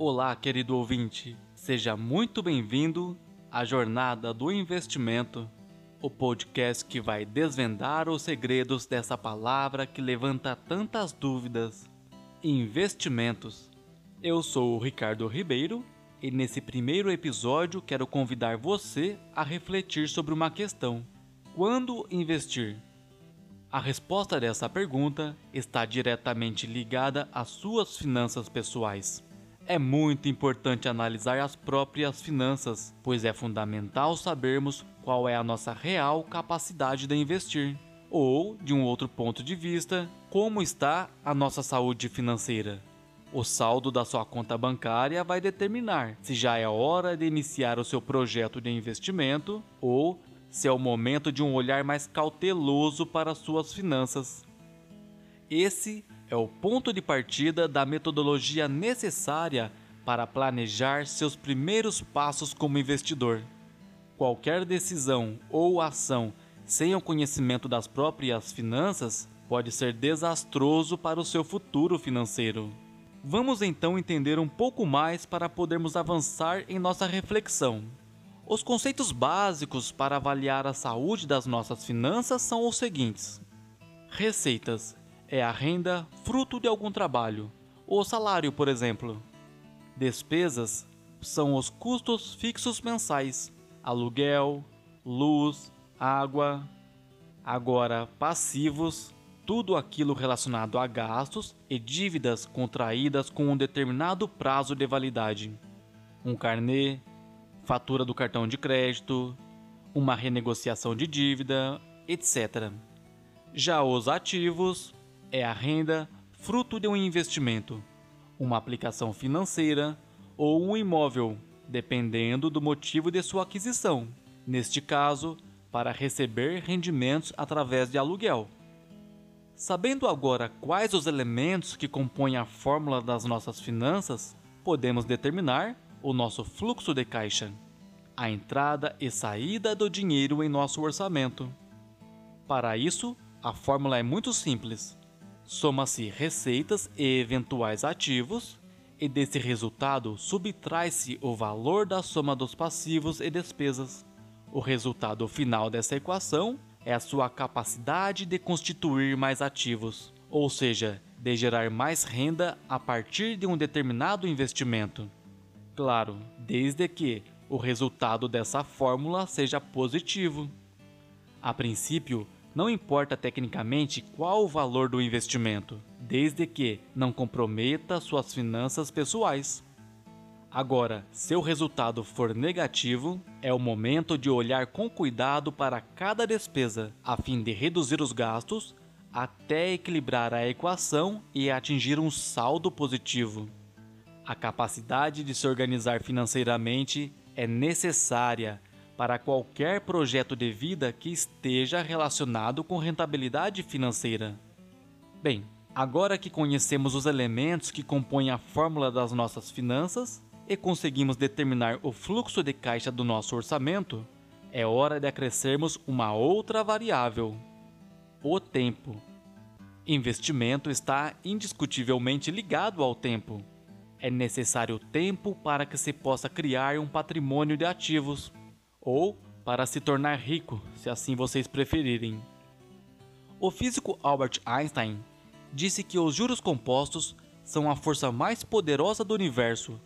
Olá, querido ouvinte, seja muito bem-vindo à Jornada do Investimento, o podcast que vai desvendar os segredos dessa palavra que levanta tantas dúvidas: investimentos. Eu sou o Ricardo Ribeiro e nesse primeiro episódio quero convidar você a refletir sobre uma questão: quando investir? A resposta dessa pergunta está diretamente ligada às suas finanças pessoais. É muito importante analisar as próprias finanças, pois é fundamental sabermos qual é a nossa real capacidade de investir. Ou, de um outro ponto de vista, como está a nossa saúde financeira. O saldo da sua conta bancária vai determinar se já é hora de iniciar o seu projeto de investimento ou se é o momento de um olhar mais cauteloso para suas finanças. Esse é o ponto de partida da metodologia necessária para planejar seus primeiros passos como investidor. Qualquer decisão ou ação sem o conhecimento das próprias finanças pode ser desastroso para o seu futuro financeiro. Vamos então entender um pouco mais para podermos avançar em nossa reflexão. Os conceitos básicos para avaliar a saúde das nossas finanças são os seguintes: receitas é a renda fruto de algum trabalho, o salário, por exemplo. Despesas são os custos fixos mensais, aluguel, luz, água. Agora, passivos, tudo aquilo relacionado a gastos e dívidas contraídas com um determinado prazo de validade. Um carnê, fatura do cartão de crédito, uma renegociação de dívida, etc. Já os ativos é a renda fruto de um investimento, uma aplicação financeira ou um imóvel, dependendo do motivo de sua aquisição. Neste caso, para receber rendimentos através de aluguel. Sabendo agora quais os elementos que compõem a fórmula das nossas finanças, podemos determinar o nosso fluxo de caixa, a entrada e saída do dinheiro em nosso orçamento. Para isso, a fórmula é muito simples soma-se receitas e eventuais ativos, e desse resultado subtrai-se o valor da soma dos passivos e despesas. O resultado final dessa equação é a sua capacidade de constituir mais ativos, ou seja, de gerar mais renda a partir de um determinado investimento. Claro, desde que o resultado dessa fórmula seja positivo. A princípio, não importa tecnicamente qual o valor do investimento, desde que não comprometa suas finanças pessoais. Agora, se o resultado for negativo, é o momento de olhar com cuidado para cada despesa, a fim de reduzir os gastos até equilibrar a equação e atingir um saldo positivo. A capacidade de se organizar financeiramente é necessária para qualquer projeto de vida que esteja relacionado com rentabilidade financeira. Bem, agora que conhecemos os elementos que compõem a fórmula das nossas finanças e conseguimos determinar o fluxo de caixa do nosso orçamento, é hora de acrescermos uma outra variável: o tempo. Investimento está indiscutivelmente ligado ao tempo. É necessário tempo para que se possa criar um patrimônio de ativos ou para se tornar rico, se assim vocês preferirem. O físico Albert Einstein disse que os juros compostos são a força mais poderosa do universo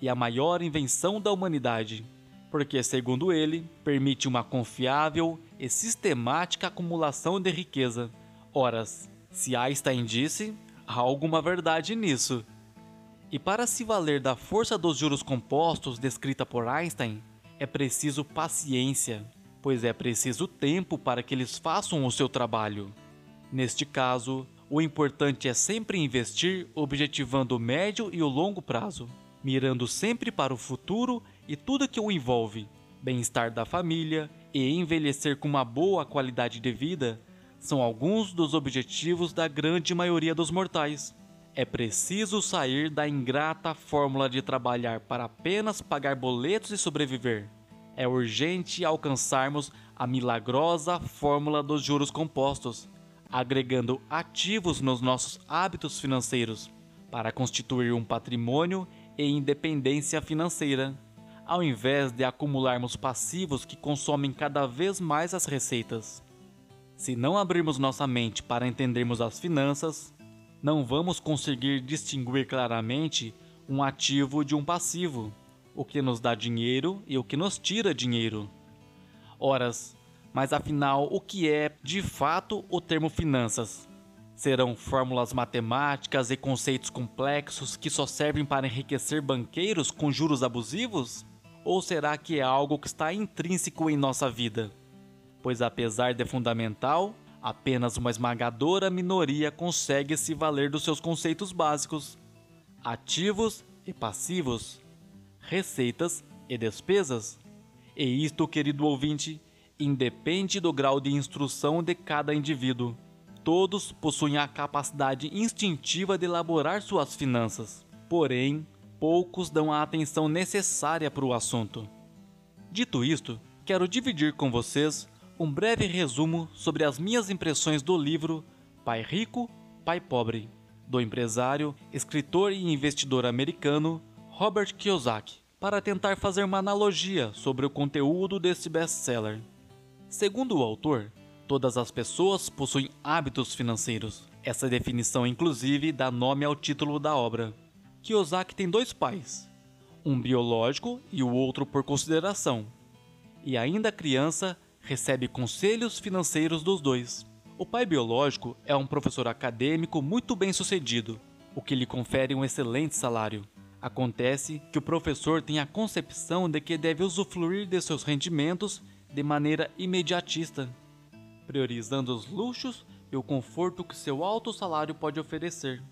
e a maior invenção da humanidade, porque, segundo ele, permite uma confiável e sistemática acumulação de riqueza. Horas, se Einstein disse, há alguma verdade nisso. E para se valer da força dos juros compostos descrita por Einstein, é preciso paciência, pois é preciso tempo para que eles façam o seu trabalho. Neste caso, o importante é sempre investir objetivando o médio e o longo prazo, mirando sempre para o futuro e tudo que o envolve, bem-estar da família e envelhecer com uma boa qualidade de vida são alguns dos objetivos da grande maioria dos mortais. É preciso sair da ingrata fórmula de trabalhar para apenas pagar boletos e sobreviver. É urgente alcançarmos a milagrosa fórmula dos juros compostos, agregando ativos nos nossos hábitos financeiros, para constituir um patrimônio e independência financeira, ao invés de acumularmos passivos que consomem cada vez mais as receitas. Se não abrirmos nossa mente para entendermos as finanças, não vamos conseguir distinguir claramente um ativo de um passivo, o que nos dá dinheiro e o que nos tira dinheiro. Horas, mas afinal, o que é de fato o termo finanças? Serão fórmulas matemáticas e conceitos complexos que só servem para enriquecer banqueiros com juros abusivos? Ou será que é algo que está intrínseco em nossa vida? Pois, apesar de fundamental, apenas uma esmagadora minoria consegue se valer dos seus conceitos básicos, ativos e passivos, receitas e despesas. E isto, querido ouvinte, independe do grau de instrução de cada indivíduo. Todos possuem a capacidade instintiva de elaborar suas finanças, porém, poucos dão a atenção necessária para o assunto. Dito isto, quero dividir com vocês um breve resumo sobre as minhas impressões do livro Pai Rico, Pai Pobre, do empresário, escritor e investidor americano Robert Kiyosaki, para tentar fazer uma analogia sobre o conteúdo desse best-seller. Segundo o autor, todas as pessoas possuem hábitos financeiros. Essa definição, inclusive, dá nome ao título da obra. Kiyosaki tem dois pais, um biológico e o outro por consideração. E ainda criança, recebe conselhos financeiros dos dois. O pai biológico é um professor acadêmico muito bem sucedido, o que lhe confere um excelente salário. Acontece que o professor tem a concepção de que deve usufruir de seus rendimentos de maneira imediatista, priorizando os luxos e o conforto que seu alto salário pode oferecer.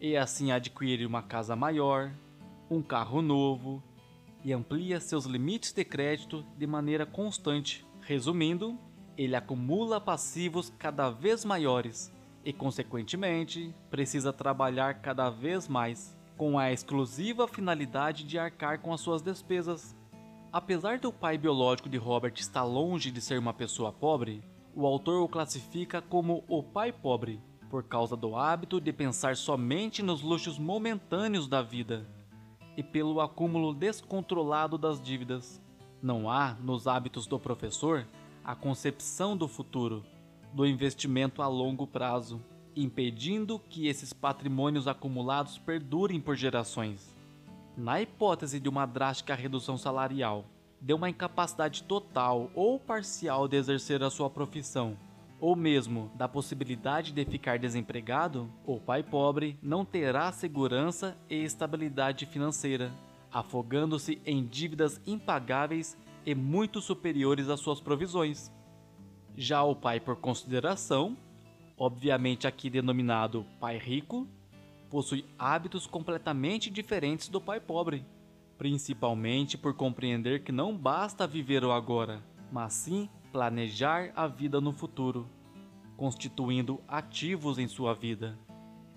E assim adquirir uma casa maior, um carro novo e amplia seus limites de crédito de maneira constante. Resumindo, ele acumula passivos cada vez maiores e, consequentemente, precisa trabalhar cada vez mais, com a exclusiva finalidade de arcar com as suas despesas. Apesar do pai biológico de Robert estar longe de ser uma pessoa pobre, o autor o classifica como o pai pobre, por causa do hábito de pensar somente nos luxos momentâneos da vida e pelo acúmulo descontrolado das dívidas. Não há, nos hábitos do professor, a concepção do futuro, do investimento a longo prazo, impedindo que esses patrimônios acumulados perdurem por gerações. Na hipótese de uma drástica redução salarial, de uma incapacidade total ou parcial de exercer a sua profissão, ou mesmo da possibilidade de ficar desempregado, o pai pobre não terá segurança e estabilidade financeira afogando-se em dívidas impagáveis e muito superiores às suas provisões. Já o pai por consideração, obviamente aqui denominado pai rico, possui hábitos completamente diferentes do pai pobre, principalmente por compreender que não basta viver o agora, mas sim planejar a vida no futuro, constituindo ativos em sua vida.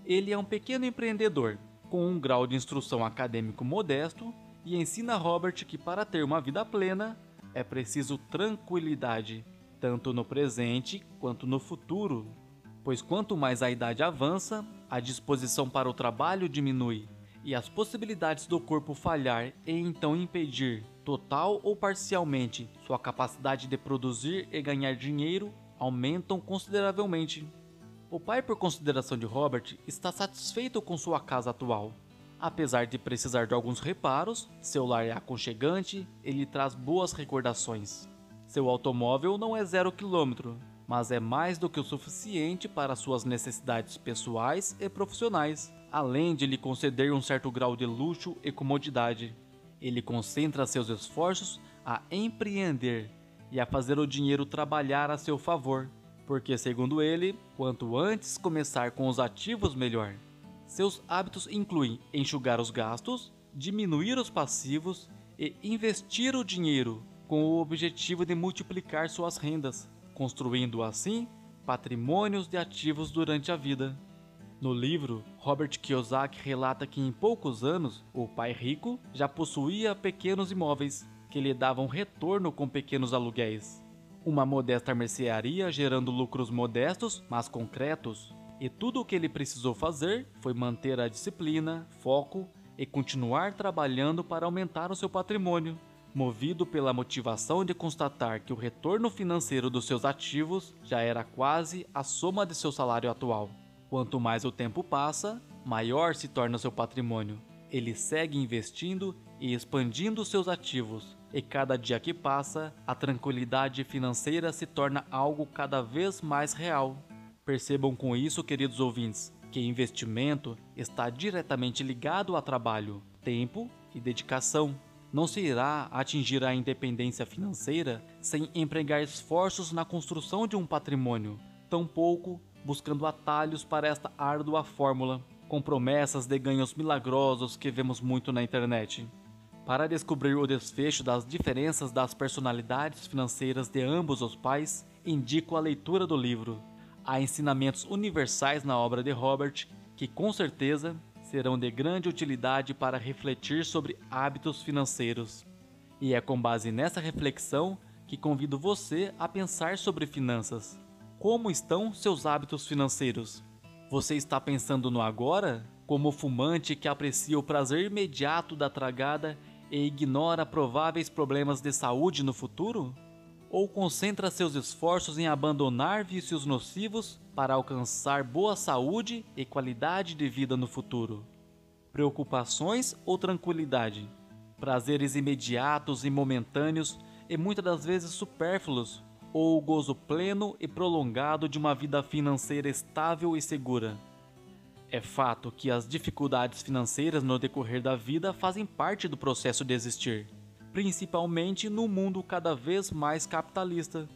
Ele é um pequeno empreendedor com um grau de instrução acadêmico modesto e ensina Robert que para ter uma vida plena é preciso tranquilidade, tanto no presente quanto no futuro, pois quanto mais a idade avança, a disposição para o trabalho diminui e as possibilidades do corpo falhar e então impedir, total ou parcialmente, sua capacidade de produzir e ganhar dinheiro aumentam consideravelmente. O pai, por consideração de Robert, está satisfeito com sua casa atual. Apesar de precisar de alguns reparos, seu lar é aconchegante e lhe traz boas recordações. Seu automóvel não é zero quilômetro, mas é mais do que o suficiente para suas necessidades pessoais e profissionais, além de lhe conceder um certo grau de luxo e comodidade. Ele concentra seus esforços a empreender e a fazer o dinheiro trabalhar a seu favor porque, segundo ele, quanto antes começar com os ativos, melhor. Seus hábitos incluem enxugar os gastos, diminuir os passivos e investir o dinheiro com o objetivo de multiplicar suas rendas, construindo assim patrimônios de ativos durante a vida. No livro, Robert Kiyosaki relata que em poucos anos o pai rico já possuía pequenos imóveis que lhe davam retorno com pequenos aluguéis uma modesta mercearia gerando lucros modestos, mas concretos. E tudo o que ele precisou fazer foi manter a disciplina, foco e continuar trabalhando para aumentar o seu patrimônio, movido pela motivação de constatar que o retorno financeiro dos seus ativos já era quase a soma de seu salário atual. Quanto mais o tempo passa, maior se torna seu patrimônio. Ele segue investindo e expandindo seus ativos, e cada dia que passa, a tranquilidade financeira se torna algo cada vez mais real. Percebam com isso, queridos ouvintes, que investimento está diretamente ligado a trabalho, tempo e dedicação. Não se irá atingir a independência financeira sem empregar esforços na construção de um patrimônio, tampouco buscando atalhos para esta árdua fórmula, com promessas de ganhos milagrosos que vemos muito na internet. Para descobrir o desfecho das diferenças das personalidades financeiras de ambos os pais, indico a leitura do livro há ensinamentos universais na obra de Robert que com certeza serão de grande utilidade para refletir sobre hábitos financeiros. E é com base nessa reflexão que convido você a pensar sobre finanças. Como estão seus hábitos financeiros? Você está pensando no agora, como o fumante que aprecia o prazer imediato da tragada e ignora prováveis problemas de saúde no futuro? ou concentra seus esforços em abandonar vícios nocivos para alcançar boa saúde e qualidade de vida no futuro? Preocupações ou tranquilidade? Prazeres imediatos e momentâneos e muitas das vezes supérfluos, ou o gozo pleno e prolongado de uma vida financeira estável e segura? É fato que as dificuldades financeiras no decorrer da vida fazem parte do processo de existir principalmente no mundo cada vez mais capitalista.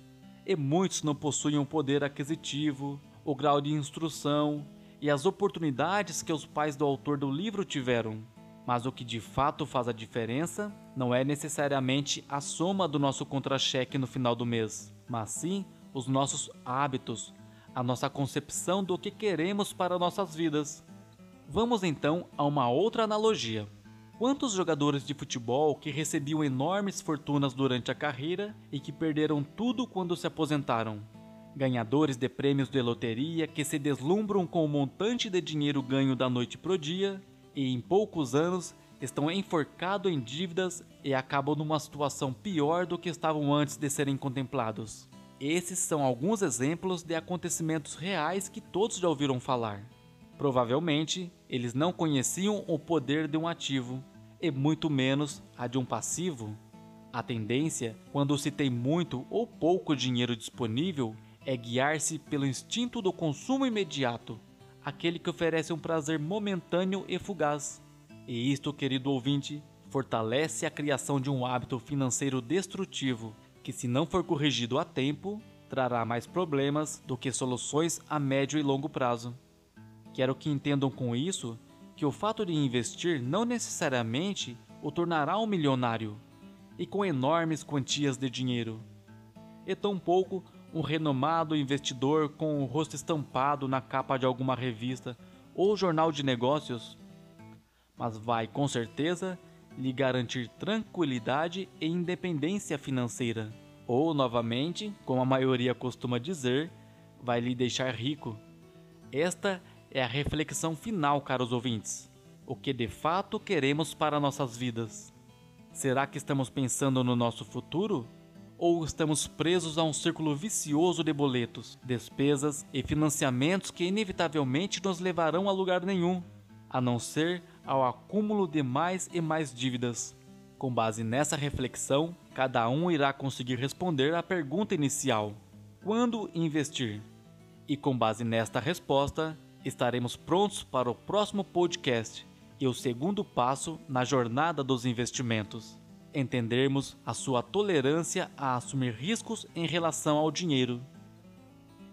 E muitos não possuem o poder aquisitivo, o grau de instrução e as oportunidades que os pais do autor do livro tiveram. Mas o que de fato faz a diferença não é necessariamente a soma do nosso contra-cheque no final do mês, mas sim os nossos hábitos, a nossa concepção do que queremos para nossas vidas. Vamos então a uma outra analogia. Quantos jogadores de futebol que recebiam enormes fortunas durante a carreira e que perderam tudo quando se aposentaram? Ganhadores de prêmios de loteria que se deslumbram com o montante de dinheiro ganho da noite pro dia e em poucos anos estão enforcados em dívidas e acabam numa situação pior do que estavam antes de serem contemplados. Esses são alguns exemplos de acontecimentos reais que todos já ouviram falar. Provavelmente, eles não conheciam o poder de um ativo e muito menos a de um passivo. A tendência, quando se tem muito ou pouco dinheiro disponível, é guiar-se pelo instinto do consumo imediato, aquele que oferece um prazer momentâneo e fugaz. E isto, querido ouvinte, fortalece a criação de um hábito financeiro destrutivo, que, se não for corrigido a tempo, trará mais problemas do que soluções a médio e longo prazo. Quero que entendam com isso que o fato de investir não necessariamente o tornará um milionário e com enormes quantias de dinheiro, e tampouco um renomado investidor com o rosto estampado na capa de alguma revista ou jornal de negócios, mas vai com certeza lhe garantir tranquilidade e independência financeira, ou novamente, como a maioria costuma dizer, vai lhe deixar rico. Esta é a reflexão final, caros ouvintes. O que de fato queremos para nossas vidas? Será que estamos pensando no nosso futuro? Ou estamos presos a um círculo vicioso de boletos, despesas e financiamentos que inevitavelmente nos levarão a lugar nenhum, a não ser ao acúmulo de mais e mais dívidas? Com base nessa reflexão, cada um irá conseguir responder à pergunta inicial: quando investir? E com base nesta resposta, estaremos prontos para o próximo podcast e o segundo passo na jornada dos investimentos. Entendermos a sua tolerância a assumir riscos em relação ao dinheiro.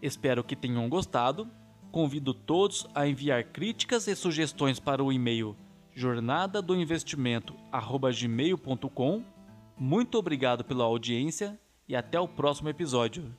Espero que tenham gostado. Convido todos a enviar críticas e sugestões para o e-mail jornada do investimento@gmail.com. Muito obrigado pela audiência e até o próximo episódio.